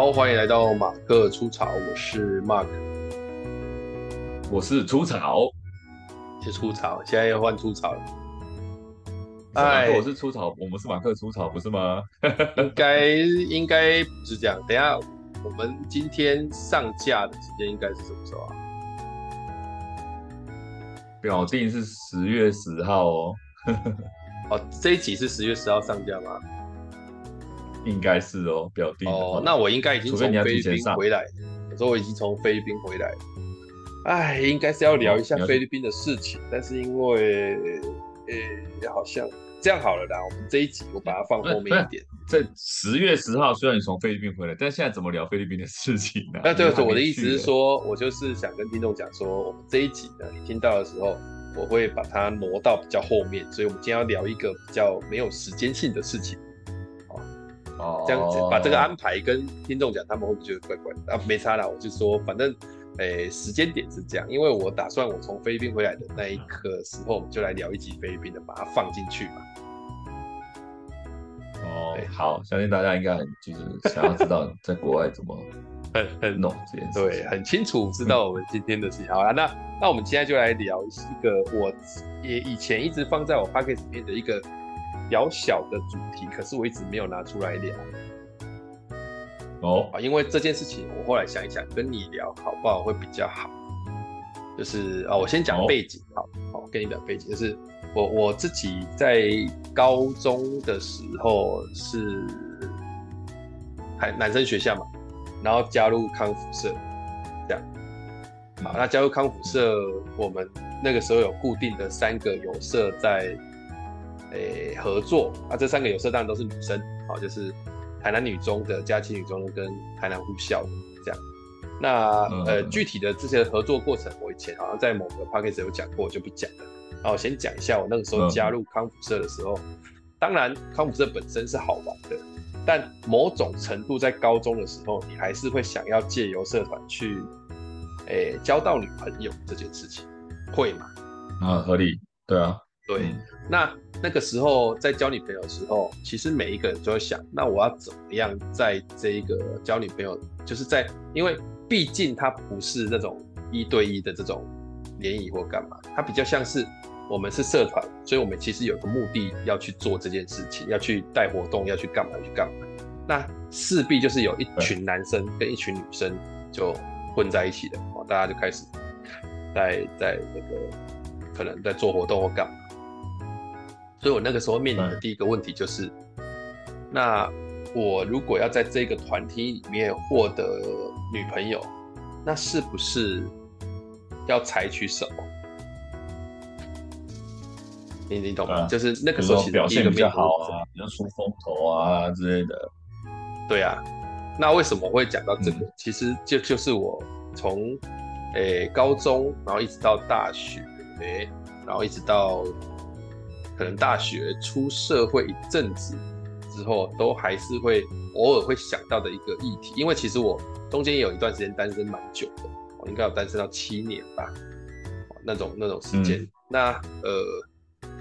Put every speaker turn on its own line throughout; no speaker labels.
好，欢迎来到马克出草，我是 Mark，
我是出草，
是出草，现在要换出草了。
哎，我是出草，我们是马克出草，不是吗？
应该应该不是这样。等一下，我们今天上架的时间应该是什么时候啊？
表定是十月十号哦。
哦，这一集是十月十号上架吗？
应该是哦，表弟
哦。那我应该已经从菲律宾回来。我说我已经从菲律宾回来。哎，应该是要聊一下菲律宾的事情，但是因为。呃、欸，好像这样好了啦。我们这一集我把它放后面一点。
在十月十号，虽然你从菲律宾回来，但现在怎么聊菲律宾的事情呢？
啊，对，对，我的意思是说，我就是想跟听众讲说，我们这一集呢，你听到的时候，我会把它挪到比较后面，所以我们今天要聊一个比较没有时间性的事情。哦，这样子把这个安排跟听众讲，他们会不会觉得怪怪的？啊，没差啦，我就说反正。诶、欸，时间点是这样，因为我打算我从菲律宾回来的那一刻时候，我们就来聊一集菲律宾的，把它放进去嘛。
哦，好，相信大家应该很就是想要知道在国外怎么很很弄这件事，
对，很清楚知道我们今天的事情。好了，那那我们现在就来聊一个我也以前一直放在我 podcast 里面的一个小小的主题，可是我一直没有拿出来聊。
哦，
啊，因为这件事情，我后来想一想，跟你聊好不好会比较好。就是啊，我先讲背景，好，好，跟你讲背景，就是我我自己在高中的时候是还男生学校嘛，然后加入康复社，这样。好，那加入康复社，我们那个时候有固定的三个有社在诶合作，啊，这三个有色当然都是女生，好，就是。台南女中的、佳琪女中的跟台南护校这样，那呃具体的这些合作过程，我以前好像在某个 podcast 有讲过，我就不讲了。然后我先讲一下我那个时候加入康复社的时候，当然康复社本身是好玩的，但某种程度在高中的时候，你还是会想要借由社团去，诶、欸、交到女朋友这件事情，会吗？
啊，合理，对啊，
对，嗯、那。那个时候在交女朋友的时候，其实每一个人都会想，那我要怎么样在这一个交女朋友，就是在，因为毕竟它不是那种一对一的这种联谊或干嘛，它比较像是我们是社团，所以我们其实有个目的要去做这件事情，要去带活动，要去干嘛去干嘛，那势必就是有一群男生跟一群女生就混在一起的，大家就开始在在那个可能在做活动或干嘛。所以我那个时候面临的第一个问题就是，嗯、那我如果要在这个团体里面获得女朋友，那是不是要采取什么？你你懂吗？嗯、就是那个时候其实
表现比较好啊，比较出风头啊之类的。
对啊，那为什么我会讲到这个？
嗯、
其实就就是我从诶、欸、高中，然后一直到大学，诶、欸，然后一直到。可能大学出社会一阵子之后，都还是会偶尔会想到的一个议题。因为其实我中间也有一段时间单身蛮久的，我应该有单身到七年吧，那种那种时间。嗯、那呃，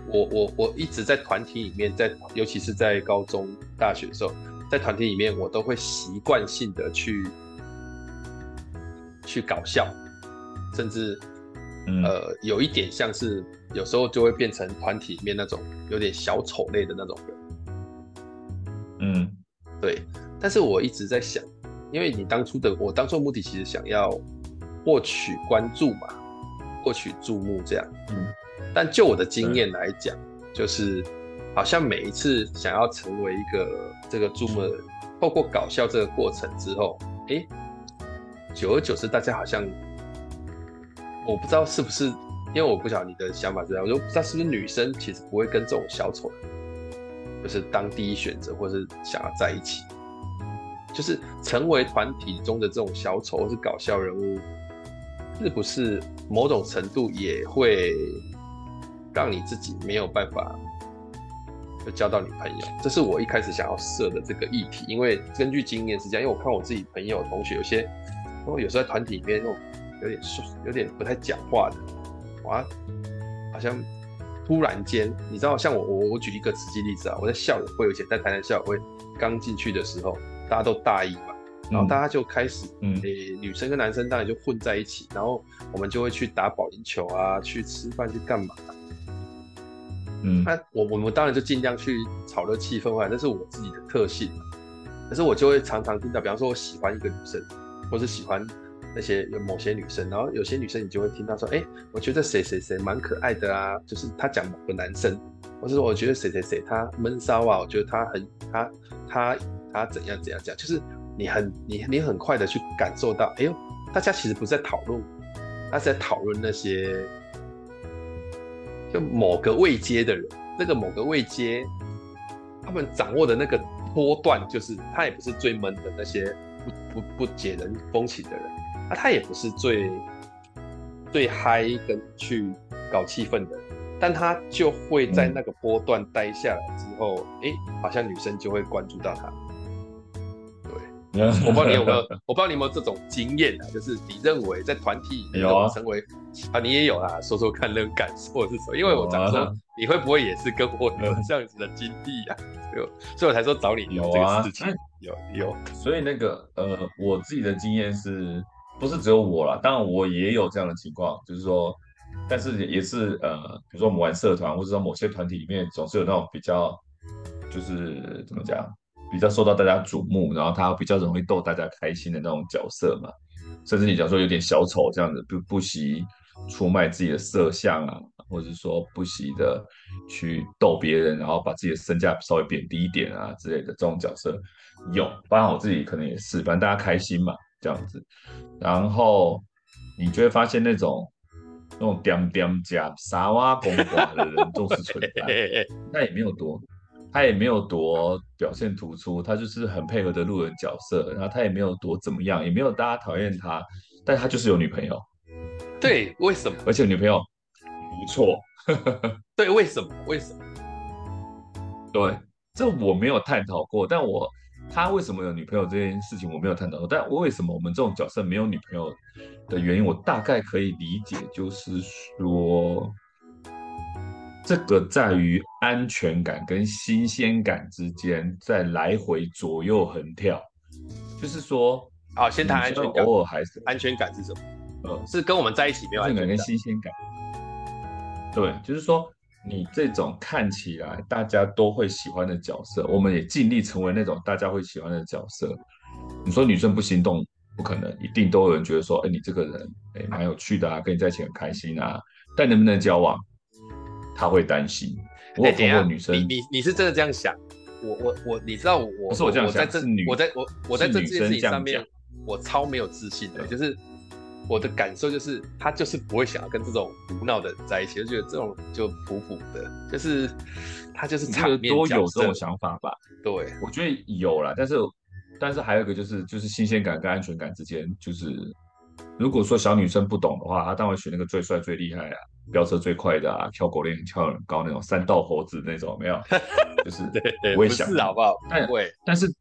我我我一直在团体里面，在尤其是在高中、大学的时候，在团体里面，我都会习惯性的去去搞笑，甚至。呃，有一点像是有时候就会变成团体里面那种有点小丑类的那种人。
嗯，
对。但是我一直在想，因为你当初的我当初的目的其实想要获取关注嘛，获取注目这样。
嗯。
但就我的经验来讲，就是好像每一次想要成为一个这个注目的人，透过搞笑这个过程之后，哎，久而久之，大家好像。我不知道是不是，因为我不晓得你的想法是这样，我就不知道是不是女生其实不会跟这种小丑，就是当第一选择，或是想要在一起，就是成为团体中的这种小丑或是搞笑人物，是不是某种程度也会让你自己没有办法就交到女朋友？这是我一开始想要设的这个议题，因为根据经验是这样，因为我看我自己朋友同学有些，然后有时候在团体里面那种。有点有点不太讲话的，哇，好像突然间，你知道，像我我我举一个实际例子啊，我在校友会，而且在台南校友会刚进去的时候，大家都大一嘛，然后大家就开始，嗯，诶、欸，女生跟男生当然就混在一起，然后我们就会去打保龄球啊，去吃饭，去干嘛？嗯，那我我们当然就尽量去炒热气氛啊，那是我自己的特性。可是我就会常常听到，比方说我喜欢一个女生，或是喜欢那些有某些女生，然后有些女生你就会听到说，哎、我觉得谁谁谁蛮可爱的啊，就是他讲某个男生，或是我觉得谁谁谁他闷骚啊，我觉得他很他他他怎样怎样讲，就是你很你你很快的去感受到，哎呦，大家其实不是在讨论，他是在讨论那些。就某个位阶的人，那个某个位阶，他们掌握的那个波段，就是他也不是最闷的那些不不不解人风情的人，啊，他也不是最最嗨跟去搞气氛的，但他就会在那个波段待下来之后，哎、嗯欸，好像女生就会关注到他。对我不知道你有没有，我不知道你有没有这种经验啊，就是你认为在团体里面成为啊，你也有啊，说说看那种感受是什么？因为我想说，你会不会也是跟我有这样子的经历啊？所以，所以我才说找你聊这个事情。有有，
所以那个呃，我自己的经验是不是只有我啦？当然我也有这样的情况，就是说，但是也是呃，比如说我们玩社团，或者说某些团体里面，总是有那种比较，就是怎么讲？比较受到大家瞩目，然后他比较容易逗大家开心的那种角色嘛，甚至你假如说有点小丑这样子，不不惜出卖自己的色相啊，或者说不惜的去逗别人，然后把自己的身价稍微贬低一点啊之类的这种角色有，包括我自己可能也是，反正大家开心嘛这样子，然后你就会发现那种那种点点加傻哇公寡的人都是存在，那也没有多。他也没有多表现突出，他就是很配合的路人角色，然后他也没有多怎么样，也没有大家讨厌他，但他就是有女朋友。
对，为什么？
而且女朋友不错。
对，为什么？为什么？
对，这我没有探讨过，但我他为什么有女朋友这件事情我没有探讨过，但我为什么我们这种角色没有女朋友的原因，我大概可以理解，就是说。这个在于安全感跟新鲜感之间在来回左右横跳，就是说，
啊，先谈安全感，
偶尔还是
安全感是什么？呃，是跟我们在一起没有安全感
跟新鲜感。对，就是说你这种看起来大家都会喜欢的角色，我们也尽力成为那种大家会喜欢的角色。你说女生不心动，不可能，一定都有人觉得说，哎，你这个人，哎，蛮有趣的啊，跟你在一起很开心啊，但能不能交往？他会担心。我碰过女生，
欸、你你你是真的这样想？我我我，你知道我
不是我这样想，
我在这
女
我在我我在这件事情上面，我超没有自信的。就是我的感受就是，他就是不会想要跟这种胡闹的人在一起，就觉得这种就普普的，就是他就是场面
多有这种想法吧？
对，
我觉得有啦，但是但是还有一个就是就是新鲜感跟安全感之间，就是如果说小女生不懂的话，她当然选那个最帅最厉害啊。飙车最快的啊，跳狗链跳很高那种三道猴子那种，没有，就是不会想，
不是好不好？
但会，但是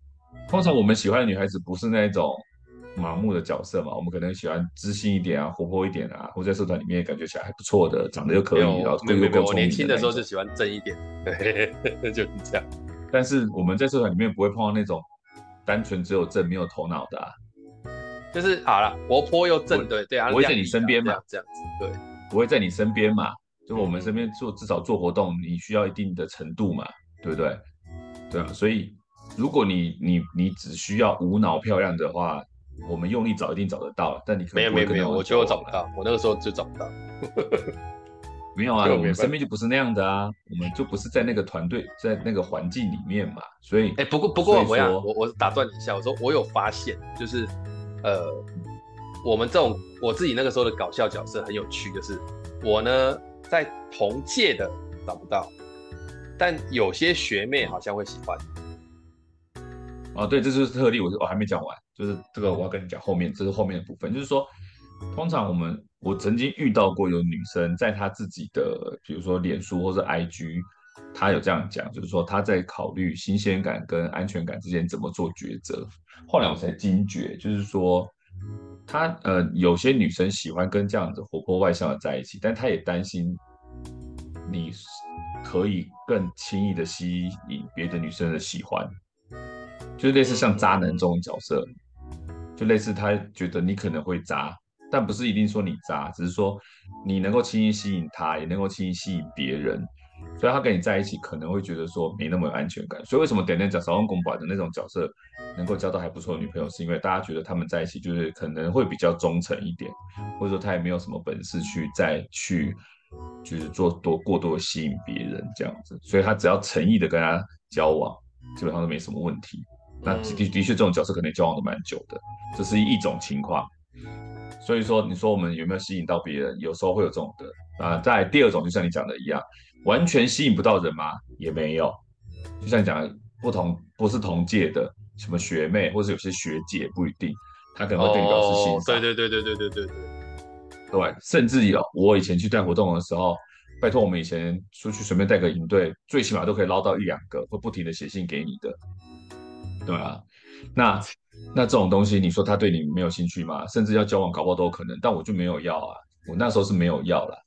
通常我们喜欢的女孩子不是那种盲目的角色嘛，我们可能喜欢知性一点啊，活泼一点啊，或者在社团里面感觉起来还不错的，长得又可以，然后又够聪明。
我年轻的时候就喜欢正一点，对，就是这样。
但是我们在社团里面不会碰到那种单纯只有正没有头脑的啊，
就是好了，活泼又正，对对啊，
不会在你身边嘛，
这样子，对。
不会在你身边嘛？就我们身边做至少做活动，你需要一定的程度嘛，对不对？对啊，所以如果你你你只需要无脑漂亮的话，我们用力找一定找得到。但你可能
没有没有没有，我觉得我找不到，我那个时候就找不到。
没有啊，我们身边就不是那样的啊，我们就不是在那个团队在那个环境里面嘛，所以
哎，不过不过我要我我打断你一下，我说我有发现，就是呃。我们这种我自己那个时候的搞笑角色很有趣，就是我呢在同届的找不到，但有些学妹好像会喜欢。
哦，对，这就是特例，我我还没讲完，就是这个我要跟你讲后面，这是后面的部分，就是说，通常我们我曾经遇到过有女生在她自己的，比如说脸书或者 IG，她有这样讲，就是说她在考虑新鲜感跟安全感之间怎么做抉择。后来我才惊觉，就是说。她呃，有些女生喜欢跟这样子活泼外向的在一起，但她也担心你可以更轻易的吸引别的女生的喜欢，就类似像渣男这种角色。就类似他觉得你可能会渣，但不是一定说你渣，只是说你能够轻易吸引他，也能够轻易吸引别人。所以他跟你在一起可能会觉得说没那么有安全感。所以为什么点点讲少用公版的那种角色能够交到还不错的女朋友，是因为大家觉得他们在一起就是可能会比较忠诚一点，或者说他也没有什么本事去再去就是做多过多吸引别人这样子。所以他只要诚意的跟他交往，基本上都没什么问题。那的的确，这种角色可能交往的蛮久的，这是一种情况。所以说，你说我们有没有吸引到别人？有时候会有这种的。啊，在第二种，就像你讲的一样，完全吸引不到人吗？也没有。就像你讲，不同不是同届的，什么学妹或是有些学姐不一定，他可能会对你表示欣赏。
对对对对对对对对。
对，甚至有我以前去带活动的时候。拜托，我们以前出去随便带个营队，最起码都可以捞到一两个，会不停的写信给你的。对啊，那那这种东西，你说他对你没有兴趣吗？甚至要交往，搞不好都有可能。但我就没有要啊，我那时候是没有要了。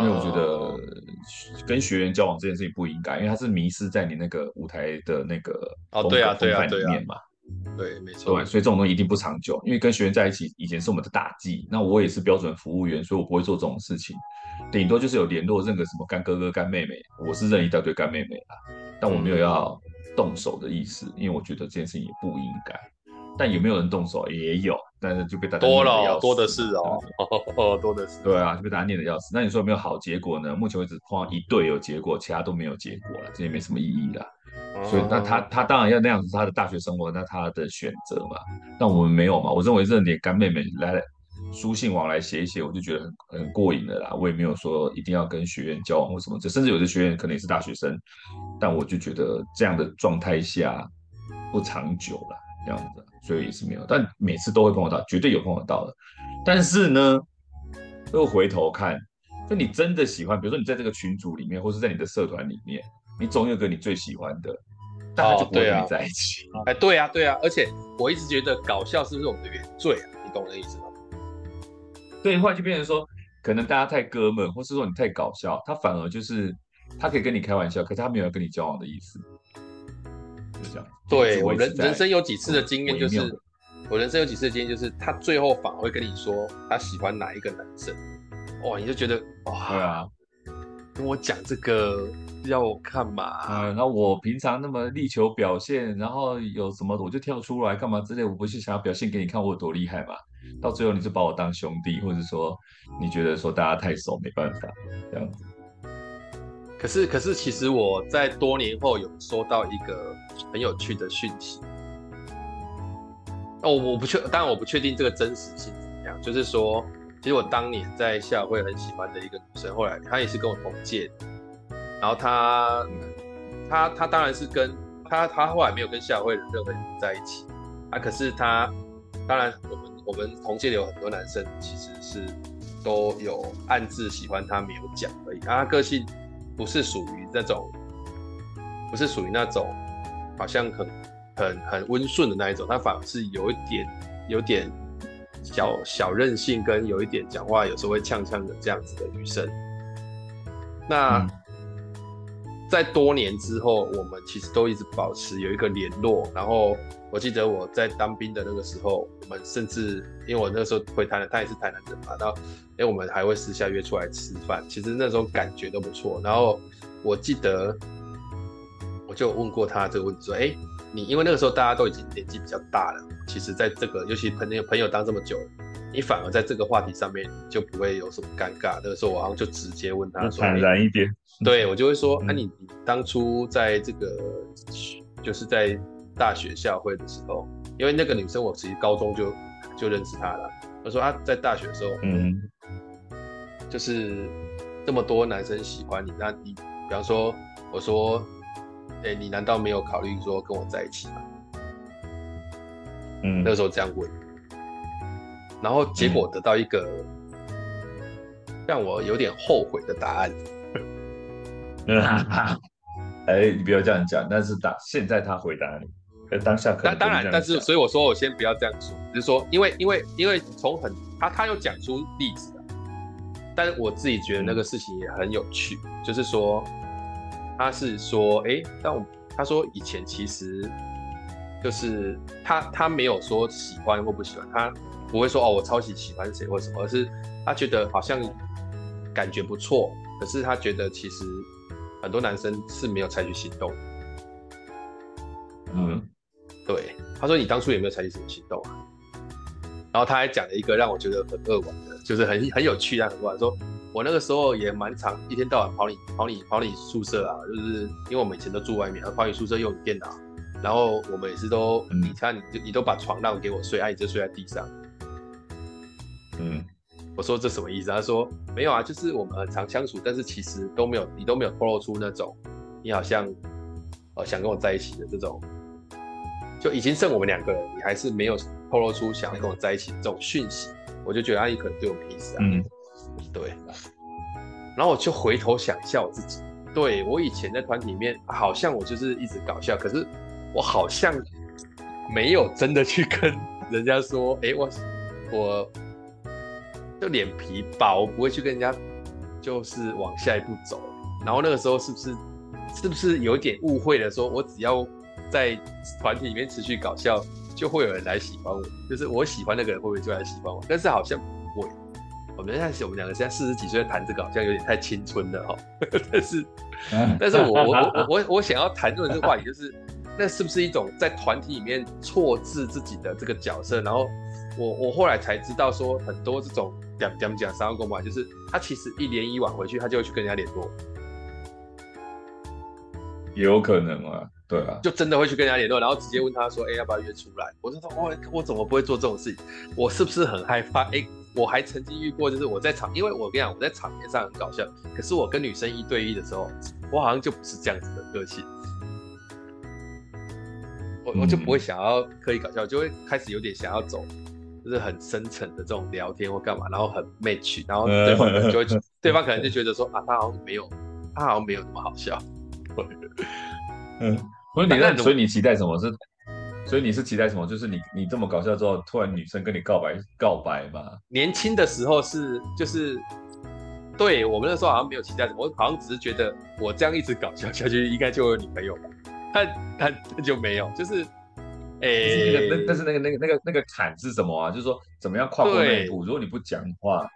因为我觉得跟学员交往这件事情不应该，因为他是迷失在你那个舞台的那个
哦，对啊，对啊，
里面嘛，
对，没错，
对，所以这种东西一定不长久。因为跟学员在一起，以前是我们的大忌，那我也是标准服务员，所以我不会做这种事情，顶多就是有联络，认个什么干哥哥、干妹妹，我是认一大堆干妹妹啦，但我没有要动手的意思，因为我觉得这件事情也不应该。但有没有人动手？也有，但是就被大家
多了，多的是哦，哦，多的是。
对啊，就被大家念的要死。那你说有没有好结果呢？目前为止碰到一对有结果，其他都没有结果了，这也没什么意义了。所以那他他当然要那样子，他的大学生活，那他的选择嘛。但我们没有嘛。我认为认点干妹妹来书信往来写一写，我就觉得很很过瘾的啦。我也没有说一定要跟学员交往或什么，这甚至有的学员可能也是大学生，但我就觉得这样的状态下不长久了，这样子。所以也是没有，但每次都会碰得到，绝对有碰得到的。但是呢，又回头看，就你真的喜欢，比如说你在这个群组里面，或是在你的社团里面，你总有个你最喜欢的，大家就不会跟你在一起。
哎、哦，对啊，对啊，而且我一直觉得搞笑是不是我们的原罪啊？你懂我的意思吗？
对，后来就变成说，可能大家太哥们，或是说你太搞笑，他反而就是他可以跟你开玩笑，可是他没有要跟你交往的意思。
对，我人人生有几次的经验就是，我人生有几次的经验就是，他最后反而会跟你说他喜欢哪一个男生，哇，你就觉得哇，
对啊，
跟我讲这个要我干嘛？
啊，那我平常那么力求表现，然后有什么我就跳出来干嘛之类，我不是想要表现给你看我有多厉害嘛？到最后你就把我当兄弟，或者说你觉得说大家太熟没办法这样子。
可是，可是，其实我在多年后有收到一个很有趣的讯息。哦，我不确，当然我不确定这个真实性怎么样。就是说，其实我当年在校会很喜欢的一个女生，后来她也是跟我同届。然后她，她，她当然是跟她，她后来没有跟校会的任何人在一起。啊，可是她，当然我们我们同届有很多男生其实是都有暗自喜欢她，没有讲而已。啊，她个性。不是属于那种，不是属于那种，好像很很很温顺的那一种，他反而是有一点有点小小任性，跟有一点讲话有时候会呛呛的这样子的女生。那、在多年之后，我们其实都一直保持有一个联络。然后我记得我在当兵的那个时候，我们甚至因为我那时候回台南，他也是台南人嘛，然后。哎，我们还会私下约出来吃饭，其实那时候感觉都不错。然后我记得，我就问过他这个问题，说：“哎，你因为那个时候大家都已经年纪比较大了，其实在这个，尤其朋友朋友当这么久了，你反而在这个话题上面就不会有什么尴尬。那个时候我好像就直接问他说，
坦然一点。
对，我就会说：啊，你你当初在这个就是在大学校会的时候，因为那个女生我其实高中就就认识她了。我说啊，在大学的时候，嗯。”就是这么多男生喜欢你，那你比方说，我说，哎、欸，你难道没有考虑说跟我在一起吗？嗯，那个时候这样问，然后结果得到一个让我有点后悔的答案。
嗯，哎，你不要这样讲，但是当现在他回答你，当下可能
当然，但是所以我说我先不要这样说，就是说，因为因为因为从很他他又讲出例子。但是我自己觉得那个事情也很有趣，嗯、就是说，他是说，哎、欸，但我他说以前其实就是他他没有说喜欢或不喜欢，他不会说哦我超级喜欢谁或什么，而是他觉得好像感觉不错，可是他觉得其实很多男生是没有采取行动。
嗯，
对，他说你当初有没有采取什么行动啊？然后他还讲了一个让我觉得很扼腕的，就是很很有趣但，很扼腕，说我那个时候也蛮常一天到晚跑你跑你跑你宿舍啊，就是因为我们以前都住外面，跑你宿舍用你电脑，然后我们也是都，嗯、你看你就你都把床让给我睡，啊，你就睡在地上。
嗯，
我说这什么意思？他说没有啊，就是我们很常相处，但是其实都没有你都没有透露出那种你好像呃想跟我在一起的这种，就已经剩我们两个人，你还是没有。透露出想要跟我在一起这种讯息，我就觉得阿姨可能对我没意思啊。
嗯，
对。然后我就回头想一下我自己，对，我以前在团体里面，好像我就是一直搞笑，可是我好像没有真的去跟人家说，哎，我我就脸皮薄，我不会去跟人家就是往下一步走。然后那个时候是不是是不是有点误会了？说我只要在团体里面持续搞笑。就会有人来喜欢我，就是我喜欢那个人会不会就来喜欢我？但是好像不会。我们现在我们两个现在四十几岁谈这个，好像有点太青春了哈。但是，但是我我我我我想要谈论这个话题，就是那是不是一种在团体里面错置自己的这个角色？然后我我后来才知道说，很多这种讲讲讲三公嘛，就是他其实一连一晚回去，他就会去跟人家联络。
有可能啊。对啊，
就真的会去跟人家联络，然后直接问他说：“哎，要不要约出来？”我就说：“我我怎么不会做这种事情？我是不是很害怕？哎，我还曾经遇过，就是我在场，因为我跟你讲，我在场面上很搞笑，可是我跟女生一对一的时候，我好像就不是这样子的个性，我我就不会想要刻意搞笑，就会开始有点想要走，就是很深沉的这种聊天或干嘛，然后很 match，然后对方可能就会，对方可能就觉得说啊，他好像没有，他好像没有那么好笑，
嗯。所以你那，所以你期待什么？是，所以你是期待什么？就是你你这么搞笑之后，突然女生跟你告白告白吗？
年轻的时候是就是，对我们那时候好像没有期待什么，我好像只是觉得我这样一直搞笑下去，应该就有女朋友吧。但但就没有，就是，哎、欸，
那但是那个那个那个那个坎是什么啊？就是说怎么样跨过那一步？如果你不讲话，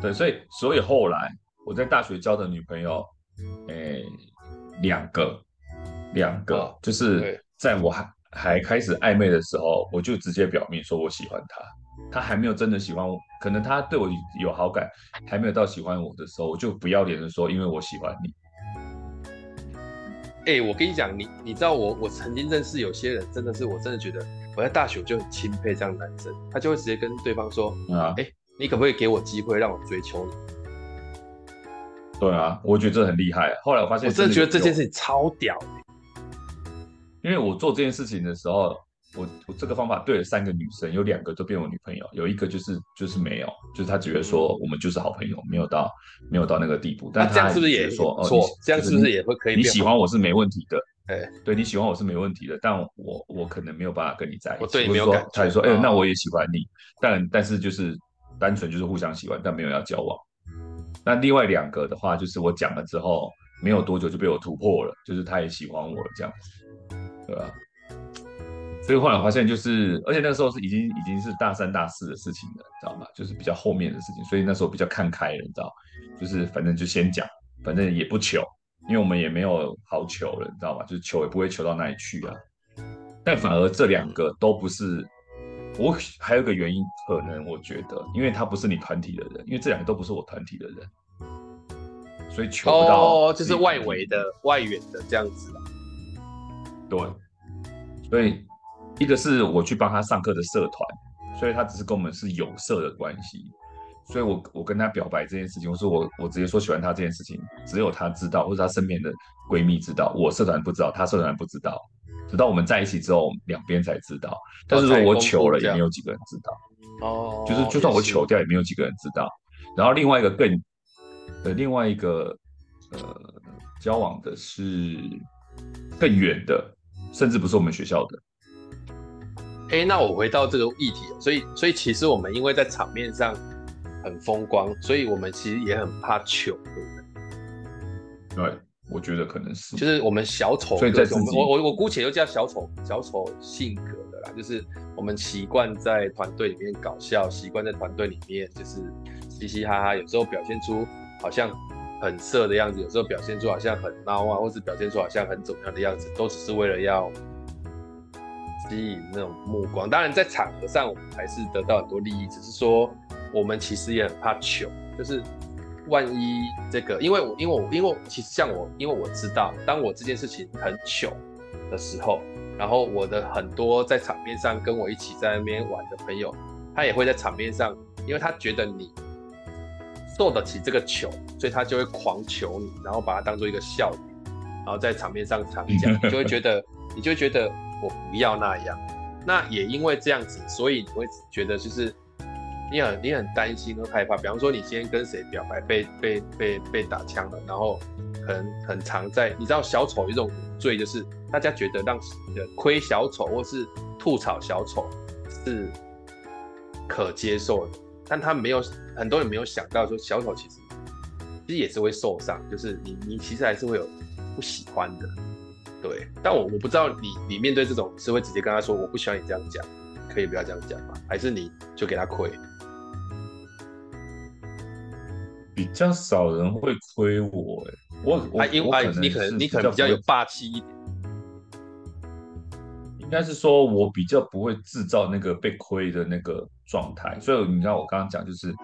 对，所以所以后来我在大学交的女朋友，哎、欸，两个。两个、哦、就是在我还还开始暧昧的时候，我就直接表明说我喜欢他。他还没有真的喜欢我，可能他对我有好感，还没有到喜欢我的时候，我就不要脸的说，因为我喜欢你。
哎、欸，我跟你讲，你你知道我我曾经认识有些人，真的是我真的觉得我在大学就很钦佩这样的男生，他就会直接跟对方说，啊，哎、欸，你可不可以给我机会让我追求你？
对啊，我觉得这很厉害。后来我发现，
我真的觉得这件事情超屌。
因为我做这件事情的时候，我我这个方法对了三个女生，有两个都变我女朋友，有一个就是就是没有，就是他觉得说我们就是好朋友，没有到没有到那个地步。但这样是不是也说，哦，
这样是不是也会可以？
你喜欢我是没问题的，哎，对，你喜欢我是没问题的，但我我可能没有办法跟你在一起。
我对你没有感觉。
他也说，哎，那我也喜欢你，但但是就是单纯就是互相喜欢，但没有要交往。那另外两个的话，就是我讲了之后，没有多久就被我突破了，就是他也喜欢我了这样子。对啊，所以后来发现就是，而且那个时候是已经已经是大三大四的事情了，你知道吗？就是比较后面的事情，所以那时候比较看开了，你知道，就是反正就先讲，反正也不求，因为我们也没有好求了，你知道吗？就是求也不会求到哪里去啊。但反而这两个都不是，我还有个原因，可能我觉得，因为他不是你团体的人，因为这两个都不是我团体的人，所以求不到
哦，就是外围的、外援的这样子。
对，所以一个是我去帮他上课的社团，所以他只是跟我们是有社的关系，所以我我跟他表白这件事情，我说我我直接说喜欢他这件事情，只有他知道，或者他身边的闺蜜知道，我社团不知道，他社团不知道，直到我们在一起之后，两边才知道。但是说我求了，也没有几个人知道。哦，就是就算我求掉，也没有几个人知道。然后另外一个更呃，另外一个呃，交往的是更远的。甚至不是我们学校的。
哎，那我回到这个议题，所以，所以其实我们因为在场面上很风光，所以我们其实也很怕糗，对不对？
对，我觉得可能是，
就是我们小丑，
所以在我们
我我我姑且就叫小丑小丑性格的啦，就是我们习惯在团队里面搞笑，习惯在团队里面就是嘻嘻哈哈，有时候表现出好像很色的样子，有时候表现出好像很孬啊，或是表现出好像很怎么样的样子，都只是为了要吸引那种目光。当然在场合上我们还是得到很多利益，只是说我们其实也很怕糗，就是。万一这个，因为我，因为我，因为其实像我，因为我知道，当我这件事情很糗的时候，然后我的很多在场面上跟我一起在那边玩的朋友，他也会在场面上，因为他觉得你受得起这个糗，所以他就会狂求你，然后把它当做一个笑点，然后在场面上常讲，你就会觉得，你就会觉得我不要那样。那也因为这样子，所以你会觉得就是。你很你很担心和害怕，比方说你今天跟谁表白被被被被打枪了，然后很很常在，你知道小丑有一种罪，就是大家觉得让亏小丑或是吐槽小丑是可接受的，但他没有很多人没有想到说小丑其实其实也是会受伤，就是你你其实还是会有不喜欢的，对，但我我不知道你你面对这种是会直接跟他说我不喜欢你这样讲，可以不要这样讲吗？还是你就给他亏？
比较少人会亏我哎，我我因为
你可能你可能比较有霸气一点，
应该是说我比较不会制造那个被亏的那个状态，所以你知道我刚刚讲就是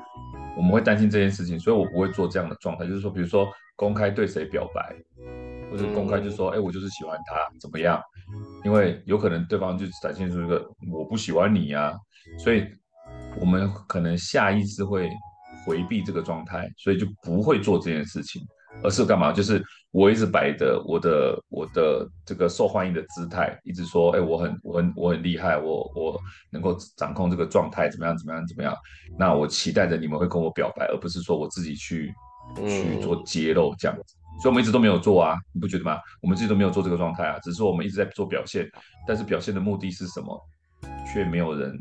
我们会担心这件事情，所以我不会做这样的状态，就是说比如说公开对谁表白，或者公开就说哎、嗯欸、我就是喜欢他怎么样，因为有可能对方就展现出一个我不喜欢你呀、啊，所以我们可能下意识会。回避这个状态，所以就不会做这件事情，而是干嘛？就是我一直摆着我的我的这个受欢迎的姿态，一直说，哎，我很我很我很厉害，我我能够掌控这个状态，怎么样怎么样怎么样？那我期待着你们会跟我表白，而不是说我自己去去做揭露这样子。所以我们一直都没有做啊，你不觉得吗？我们自己都没有做这个状态啊，只是说我们一直在做表现，但是表现的目的是什么，却没有人。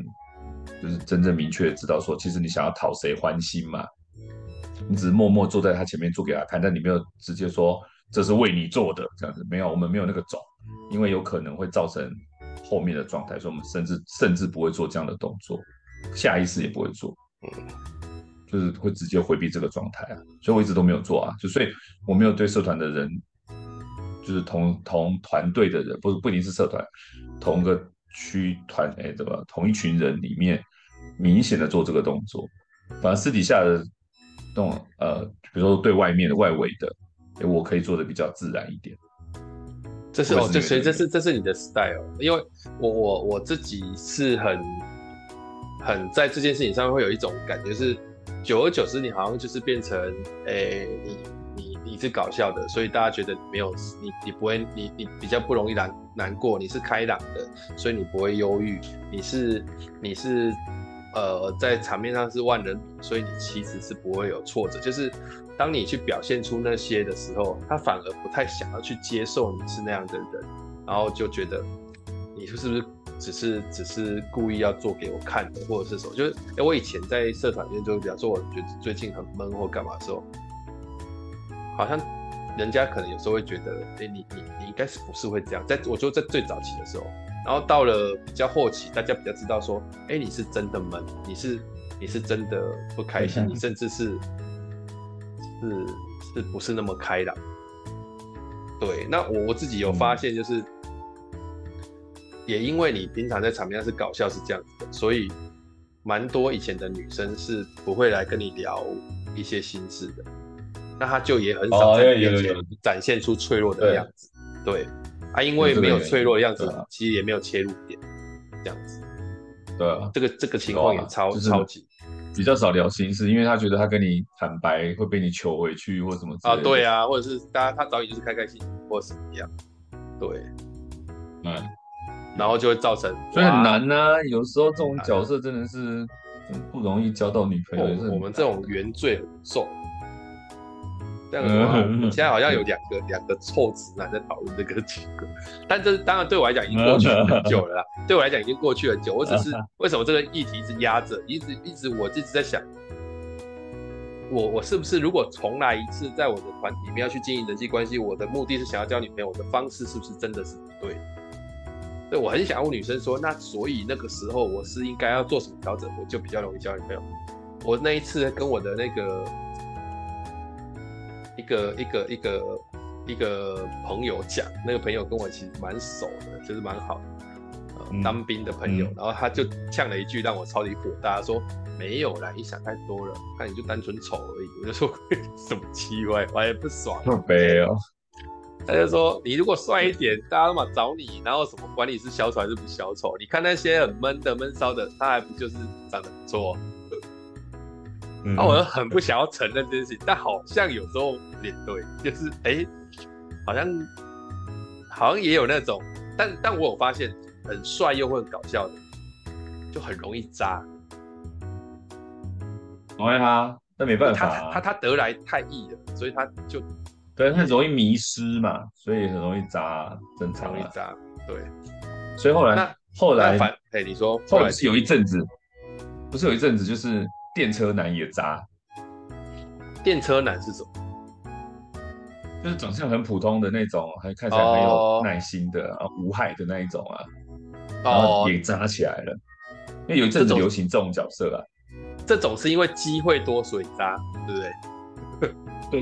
就是真正明确知道说，其实你想要讨谁欢心嘛？你只是默默坐在他前面做给他看，但你没有直接说这是为你做的这样子，没有，我们没有那个种，因为有可能会造成后面的状态，所以我们甚至甚至不会做这样的动作，下意识也不会做，就是会直接回避这个状态啊。所以我一直都没有做啊，就所以我没有对社团的人，就是同同团队的人，不是不一定是社团，同个区团哎，对吧？同一群人里面。明显的做这个动作，反而私底下的那种呃，比如说对外面的外围的，欸，我可以做的比较自然一点。
这是哦，这所以这是这是你的 style，因为我我我自己是很很在这件事情上面会有一种感觉是，久而久之你好像就是变成哎，欸，你你你是搞笑的，所以大家觉得你没有你你不会你你比较不容易难难过，你是开朗的，所以你不会忧郁，你是你是。呃，在场面上是万人迷，所以你其实是不会有挫折。就是当你去表现出那些的时候，他反而不太想要去接受你是那样的人，然后就觉得你说是不是只是只是故意要做给我看的，或者是什么？就是哎、我以前在社团里面，就比方说我觉得最近很闷或干嘛的时候，好像人家可能有时候会觉得，哎、你你你应该是不是会这样？在我觉得在最早期的时候。然后到了比较后期，大家比较知道说，哎，你是真的闷，你是你是真的不开心，你甚至是是是不是那么开朗？对，那我我自己有发现，就是、也因为你平常在场面上是搞笑是这样子的，所以蛮多以前的女生是不会来跟你聊一些心事的，那她就也很少在面前展现出脆弱的样子，对。啊，因为没有脆弱的样子，其实也没有切入点，这样子。
对啊，
这个这个情况也超、啊就是、超级。
比较少聊心事，因为他觉得他跟你坦白会被你求回去或什么。
啊，对啊，或者是大家他早已就是开开心心或什么样，对，
嗯，
然后就会造成，
所以很难呐、啊。有时候这种角色真的是不容易交到女朋友。
我们这种原罪很重。这样现在好像有两个两个臭直男在讨论这个情况，但这当然对我来讲已经过去很久了啦。对我来讲已经过去很久，我只是 为什么这个议题一直压着，一直一直我一直在想，我我是不是如果重来一次，在我的团体里面要去经营人际关系，我的目的是想要交女朋友，我的方式是不是真的是不对？对，我很想要问女生说，那所以那个时候我是应该要做什么调整，我就比较容易交女朋友。我那一次跟我的那个一个一个一个一个朋友讲，那个朋友跟我其实蛮熟的，就是蛮好的，当兵的朋友，然后他就呛了一句让我超级火大，说。没有啦，你想太多了，看你就单纯丑而已。我就说 什么奇怪，我也不爽。
没有，
他就说你如果帅一点，大家都嘛找你，然后什么管你是小丑还是不小丑？你看那些很闷的闷骚的，他还不就是长得不错？嗯、啊，我很不想要承认这件事情，但好像有时候也对，就是哎、欸，好像好像也有那种，但但我有发现，很帅又会很搞笑的，就很容易渣。
我爱他，那没办法、
啊，他他他得来太易了，所以他就
对，很容易迷失嘛，所以很容易渣，正常。
容易渣，对。
所以后来，那后来，
哎、欸，你说，
后来是有一阵子，不是有一阵子，就是电车男也渣。
电车男是什么？
就是长相很普通的那种，还看起来很有耐心的啊，无害的那一种啊，然后也渣起来了。因为有一阵子流行这种角色啊。
这种是因为机会多所以渣，对不对？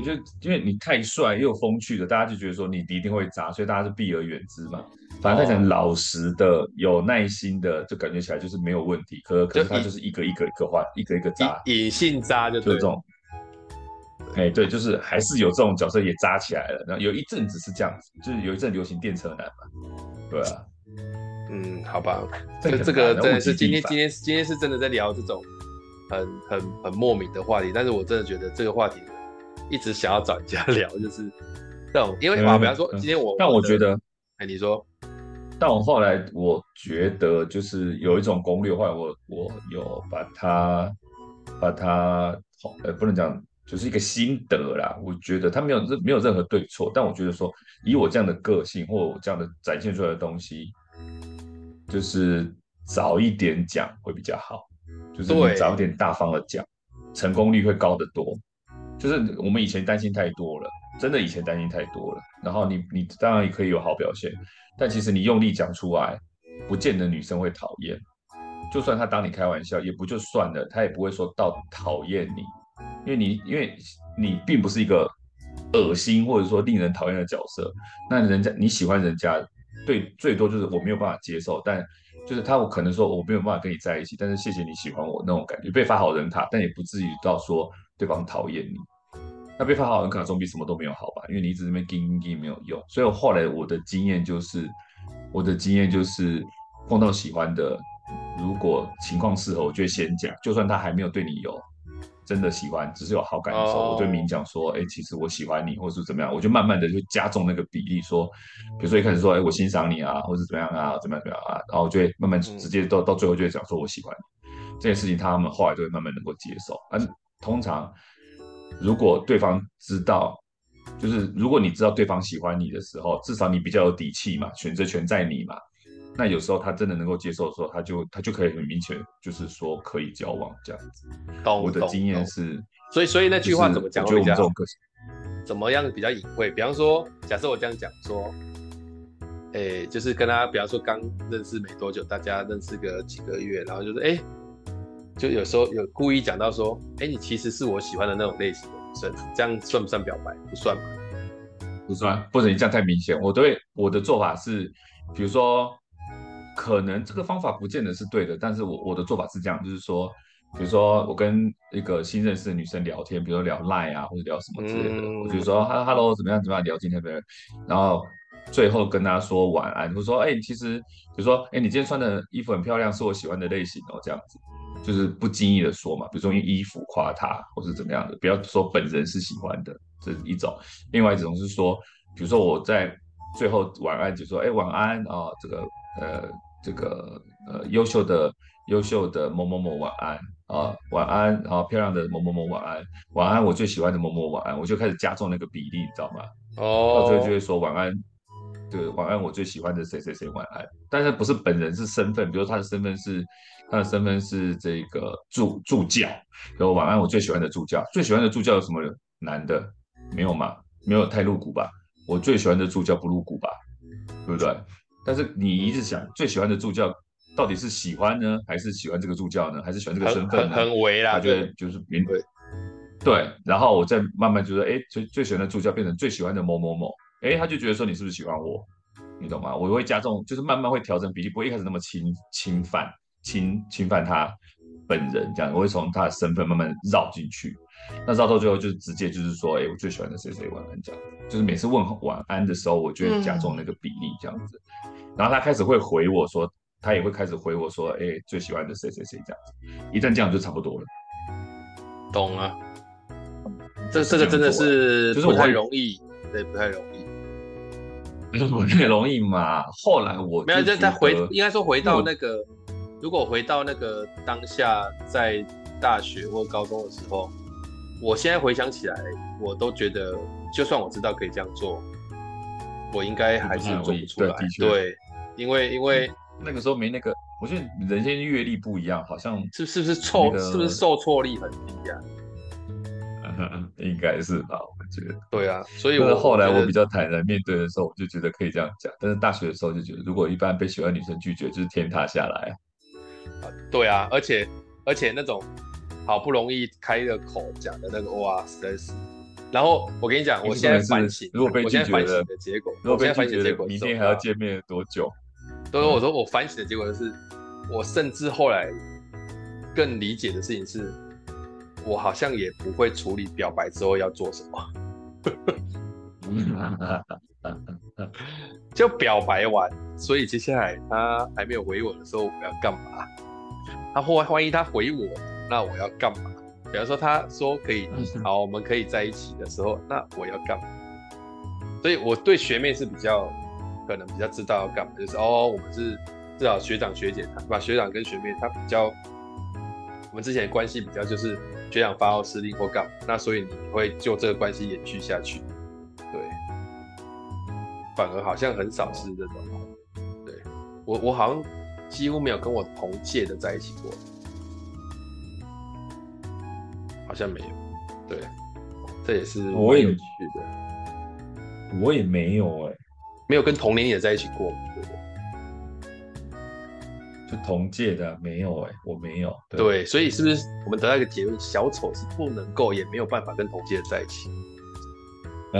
对，就因为你太帅又有风趣的，大家就觉得说你一定会渣，所以大家是避而远之嘛。反正他讲老实的、有耐心的，就感觉起来就是没有问题。可可是他就是一个一个一个换，一个一个渣，
隐性渣就对。就这种，
哎，对，就是还是有这种角色也扎起来了。然后有一阵子是这样子，就是有一阵流行电车男嘛。对啊，
嗯，好吧，这个这个真的是今天今天今天是真的在聊这种。很很很莫名的话题，但是我真的觉得这个话题一直想要找人家聊，就是这种，因为啊，比方说今天我，
但我觉得，
哎，你说，
但我后来我觉得就是有一种攻略，后来我我有把它把它好，呃，不能讲，就是一个心得啦。我觉得它没有任没有任何对错，但我觉得说以我这样的个性或我这样的展现出来的东西，就是早一点讲会比较好。就是你早点大方的讲，成功率会高得多。就是我们以前担心太多了，真的以前担心太多了。然后你你当然也可以有好表现，但其实你用力讲出来，不见得女生会讨厌。就算她当你开玩笑，也不就算了，她也不会说到讨厌你，因为你因为你并不是一个恶心或者说令人讨厌的角色。那人家你喜欢人家，对，最多就是我没有办法接受，但。就是他，我可能说我没有办法跟你在一起，但是谢谢你喜欢我那种感觉，被发好人卡，但也不至于到说对方讨厌你。那被发好人卡总比什么都没有好吧？因为你一直在那边给给没有用。所以我后来我的经验就是，我的经验就是碰到喜欢的，如果情况适合，我就会先讲，就算他还没有对你有。真的喜欢，只是有好感的时候，oh. 我就明讲说，哎、欸，其实我喜欢你，或是怎么样，我就慢慢的就加重那个比例，说，比如说一开始说，哎、欸，我欣赏你啊，或是怎么样啊，怎么样怎么样啊，然后我就会慢慢直接到、嗯、到最后就会讲说我喜欢你这件事情，他们后来就会慢慢能够接受。嗯，通常如果对方知道，就是如果你知道对方喜欢你的时候，至少你比较有底气嘛，选择权在你嘛。那有时候他真的能够接受的时候，他就他就可以很明确，就是说可以交往这样子。
懂
我的经验是，
所以所以那句话怎么讲？
就我们这种个性，
怎么样比较隐晦？比方说，假设我这样讲说，哎、欸，就是跟他，比方说刚认识没多久，大家认识个几个月，然后就是哎、欸，就有时候有故意讲到说，哎、欸，你其实是我喜欢的那种类型的女生，这样算不算表白？不算吧？
不算，不能这样太明显。我对我的做法是，比如说。可能这个方法不见得是对的，但是我我的做法是这样，就是说，比如说我跟一个新认识的女生聊天，比如说聊赖啊，或者聊什么之类的，我就说哈喽，Hello，怎么样怎么样聊今天的，然后最后跟他说晚安，或者说哎，其实比如说哎，你今天穿的衣服很漂亮，是我喜欢的类型哦，这样子，就是不经意的说嘛，比如说用衣服夸他，或是怎么样的，不要说本人是喜欢的，这是一种，另外一种是说，比如说我在最后晚安就说哎晚安啊，哦，这个。呃，这个呃，优秀的优秀的某某某晚安啊，晚安，然后漂亮的某某某晚安，晚安，我最喜欢的某某晚安，我就开始加重那个比例，你知道吗？哦，oh. 到最后就会说晚安，对，晚安，我最喜欢的谁谁谁晚安，但是不是本人是身份，比如说他的身份是他的身份是这个助助教。然后晚安，我最喜欢的助教，最喜欢的助教有什么男的？没有嘛？没有太露骨吧？我最喜欢的助教不露骨吧？对不对？但是你一直想最喜欢的助教到底是喜欢呢，还是喜欢这个助教呢，还是喜欢这个身份呢？
很围啦，
他觉得就是明对对，然后我再慢慢觉得，哎，最最喜欢的助教变成最喜欢的某某某，哎，他就觉得说你是不是喜欢我？你懂吗？我会加重，就是慢慢会调整比例，不会一开始那么侵侵犯侵侵犯他本人这样，我会从他的身份慢慢绕进去，那绕到最后就直接就是说，哎，我最喜欢的谁谁晚安这样，就是每次问晚安的时候，我就会加重那个比例这样子，嗯、然后他开始会回我说，他也会开始回我说，哎，最喜欢的谁谁谁这样子，一旦这样就差不多了，
懂啊。这这个真的是就是不太容易，对，不太容易，
不太容易嘛。后来我
没有就再回，应该说回到那个，如果回到那个当下，在大学或高中的时候，我现在回想起来，我都觉得，就算我知道可以这样做，我应该还是做不出来。对，因为因为
那个时候没那个，我觉得人生阅历不一样，好像
是是不是错，是不是受挫力很低啊？
应该是吧，我觉得。
对啊，所以我
后来我比较坦然面对的时候，我就觉得可以这样讲。但是大学的时候就觉得，如果一般被喜欢女生拒绝，就是天塌下来
啊。对啊，而且而且那种好不容易开了口讲的那个哇，实在是。然后我跟你讲，我现在反省，
如果被拒绝的
结果，
如果被拒绝的结果，明天还要见面多久？
所以我说我反省的结果就是，我甚至后来更理解的事情是。我好像也不会处理表白之后要做什么，就表白完，所以接下来他还没有回我的时候，我要干嘛？他或万一他回我，那我要干嘛？比方说他说可以，好，我们可以在一起的时候，那我要干嘛？所以我对学妹是比较可能比较知道要干嘛，就是哦，我们是至少学长学姐，他把学长跟学妹他比较，我们之前的关系比较就是。学长发号施令或干嘛，那所以你会就这个关系延续下去，对，反而好像很少是这种，对。我我好像几乎没有跟我同届的在一起过，好像没有，对，这也是
我也
有趣
的，我也没有哎、欸，
没有跟同龄也在一起过，对不对？
同届的没有哎、欸，我没有。对，
对，所以是不是我们得到一个结论？小丑是不能够，也没有办法跟同届的在一起。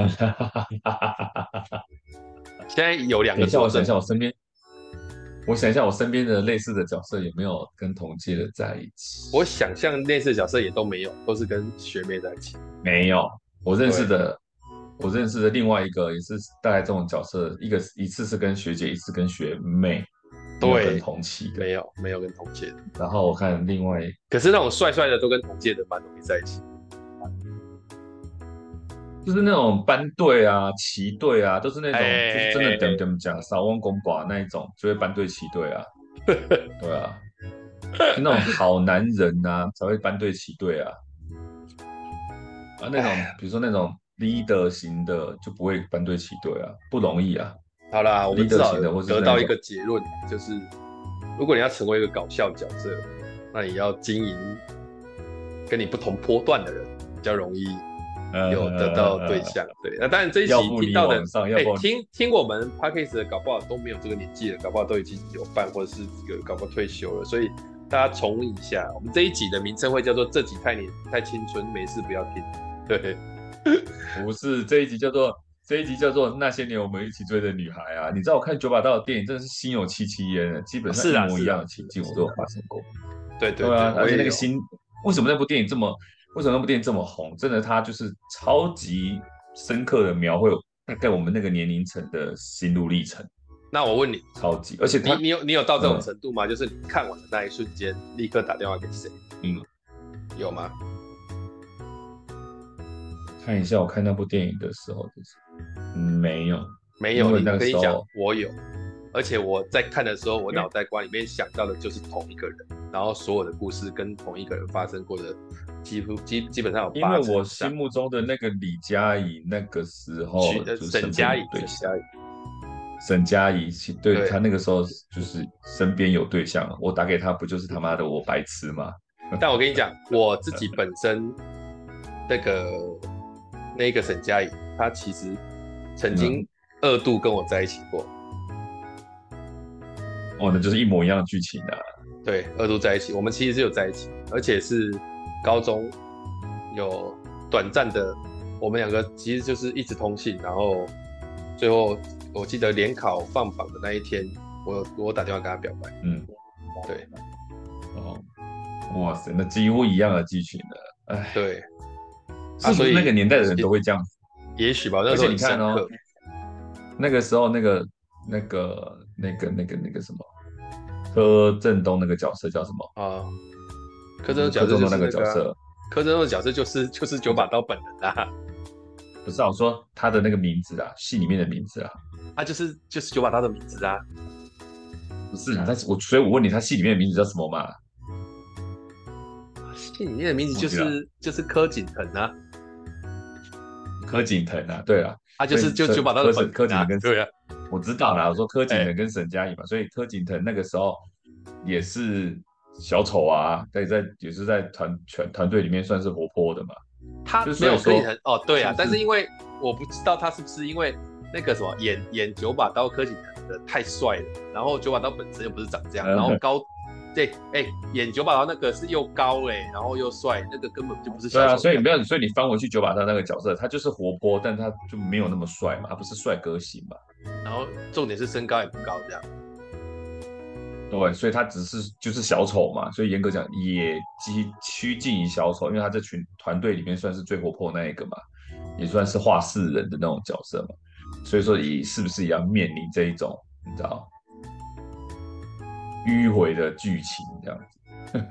现在有两个。等一下，我想一下，我身边，我想一下，我身边的类似的角色有没有跟同届的在一起？我想象类似的角色也都没有，都是跟学妹在一起。
没有，我认识的，我认识的另外一个也是大概这种角色，一个一次是跟学姐，一次跟学妹。对，跟同期的
没有没有跟同届的。
然后我看另外，
可是那种帅帅的都跟同届的蛮容易在一起，
就是那种班队啊、旗队啊，都是那种就是真的怎么讲少翁公寡那一种，就会班队旗队啊。对啊，就那种好男人啊才会班队旗队啊。啊，那种比如说那种 leader 型的就不会班队旗队啊，不容易啊。
好啦，我们至少得到一个结论，就是如果你要成为一个搞笑角色，那你要经营跟你不同波段的人，比较容易有得到对象。对，那当然这一期听到的，哎，听听我们 p a c k a g e 的，搞不好都没有这个年纪了，搞不好都已经有伴，或者是有搞不好退休了。所以大家重温一下，我们这一集的名称会叫做“这集太年太青春，没事不要听”。对，
不是这一集叫做。这一集叫做《那些年我们一起追的女孩》啊，你知道我看九把刀的电影真的是心有戚戚焉，基本上一模一样的情境我都有发生过。
对对
对啊，而且那个心，为什么那部电影这么，为什么那部电影这么红？真的，它就是超级深刻的描绘大概我们那个年龄层的心路历程。
那我问你，
超级，而且
你你有你有到这种程度吗？嗯、就是你看完的那一瞬间，立刻打电话给谁？嗯，有吗？
看一下，我看那部电影的时候就是。没有，
没有。你跟你讲，我有，而且我在看的时候，我脑袋瓜里面想到的就是同一个人，然后所有的故事跟同一个人发生过的，几乎基基本上有。
因为我心目中的那个李佳怡，那个时候沈
佳怡，
对，
沈佳怡，
沈佳宜，对，
对
他那个时候就是身边有对象，我打给他不就是他妈的我白痴吗？
但我跟你讲，我自己本身那个那个沈佳宜，他其实曾经二度跟我在一起过。
哦，那就是一模一样的剧情的、啊。
对，二度在一起，我们其实是有在一起，而且是高中有短暂的，我们两个其实就是一直通信，然后最后我记得联考放榜的那一天，我我打电话跟他表白。
嗯，
对。
哦，哇塞，那几乎一样的剧情的，哎，
对。
啊，所以那个年代的人都会这样子。
也许吧，那时候你看哦，
那个时候那个那个那个那个那个什么。柯震东那个角色叫什么啊？
柯震东角色、就是、
那个角色，
柯震东的角色就是就是九把刀本人啊。
不是啊，我说他的那个名字啊，戏里面的名字啊，
他就是就是九把刀的名字啊。
不是啊，但是我所以，我问你，他戏里面的名字叫什么嘛？
戏里面的名字就是就是柯景腾啊。
柯景腾啊，对啊，
他就是就九把刀的
柯景腾跟
对啊。
我知道啦，我说柯景腾跟沈佳宜嘛，欸、所以柯景腾那个时候也是小丑啊，在在也是在团全团队里面算是活泼的嘛。
他没有柯景腾哦，对啊，但是因为我不知道他是不是因为那个什么演演九把刀柯景腾的太帅了，然后九把刀本身又不是长这样，然后高。对，哎、欸，演九把刀那个是又高哎、欸，然后又帅，那个根本就不是。对啊，
所以没有，所以你翻回去九把刀那个角色，他就是活泼，但他就没有那么帅嘛，他不是帅哥型嘛。
然后重点是身高也不高，这样。
对，所以他只是就是小丑嘛，所以严格讲也几趋近于小丑，因为他这群团队里面算是最活泼那一个嘛，也算是画事人的那种角色嘛。所以说，也是不是也要面临这一种，你知道？迂回的剧情这样子，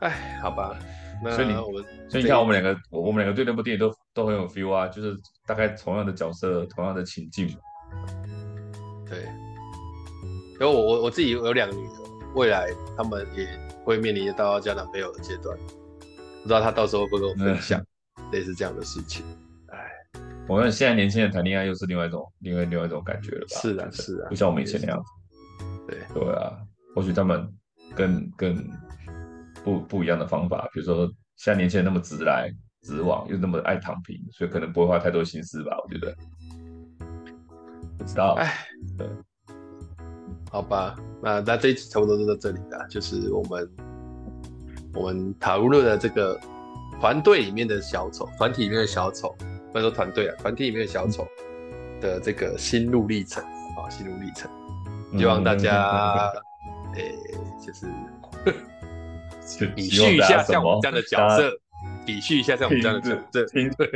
哎，好吧，那
所以你，所以你看我们两个，我我们两个对那部电影都都很有 feel 啊，就是大概同样的角色，同样的情境。
对，然后我我我自己有两个女儿，未来他们也会面临到要交男朋友的阶段，不知道他到时候会不会跟我分享类似这样的事情。哎，
我看现在年轻人谈恋爱又是另外一种，另外另外一种感觉了吧？
是啊，是啊，
不像我们以前那样子。
对
对啊，或许他们更更不不一样的方法，比如说现在年轻人那么直来直往，又那么爱躺平，所以可能不会花太多心思吧？我觉得，不知道。
哎，对，好吧，那那这一集差不多就到这里了，就是我们我们讨论的这个团队里面的小丑，团体里面的小丑，不能说团队啊，团体里面的小丑的这个心路历程啊，心路历程。希望大家，诶、欸，就是比续一下像我们这样的角色，比续一下像我们这样的角色。
听对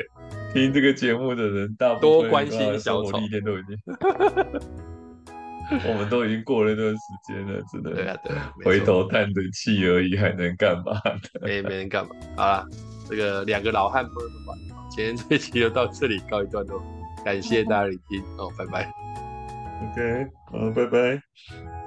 听这个节目的人，大部分
多关心小丑。
一天都已经，我们都已经过了那段时间了，真的。
对啊，对啊，
回头叹着气而已，还能干嘛？
没没能干嘛。好了，这个两个老汉摸着玩。今天这期就到这里告一段落，感谢大家聆听哦，拜拜。
OK，好，拜拜。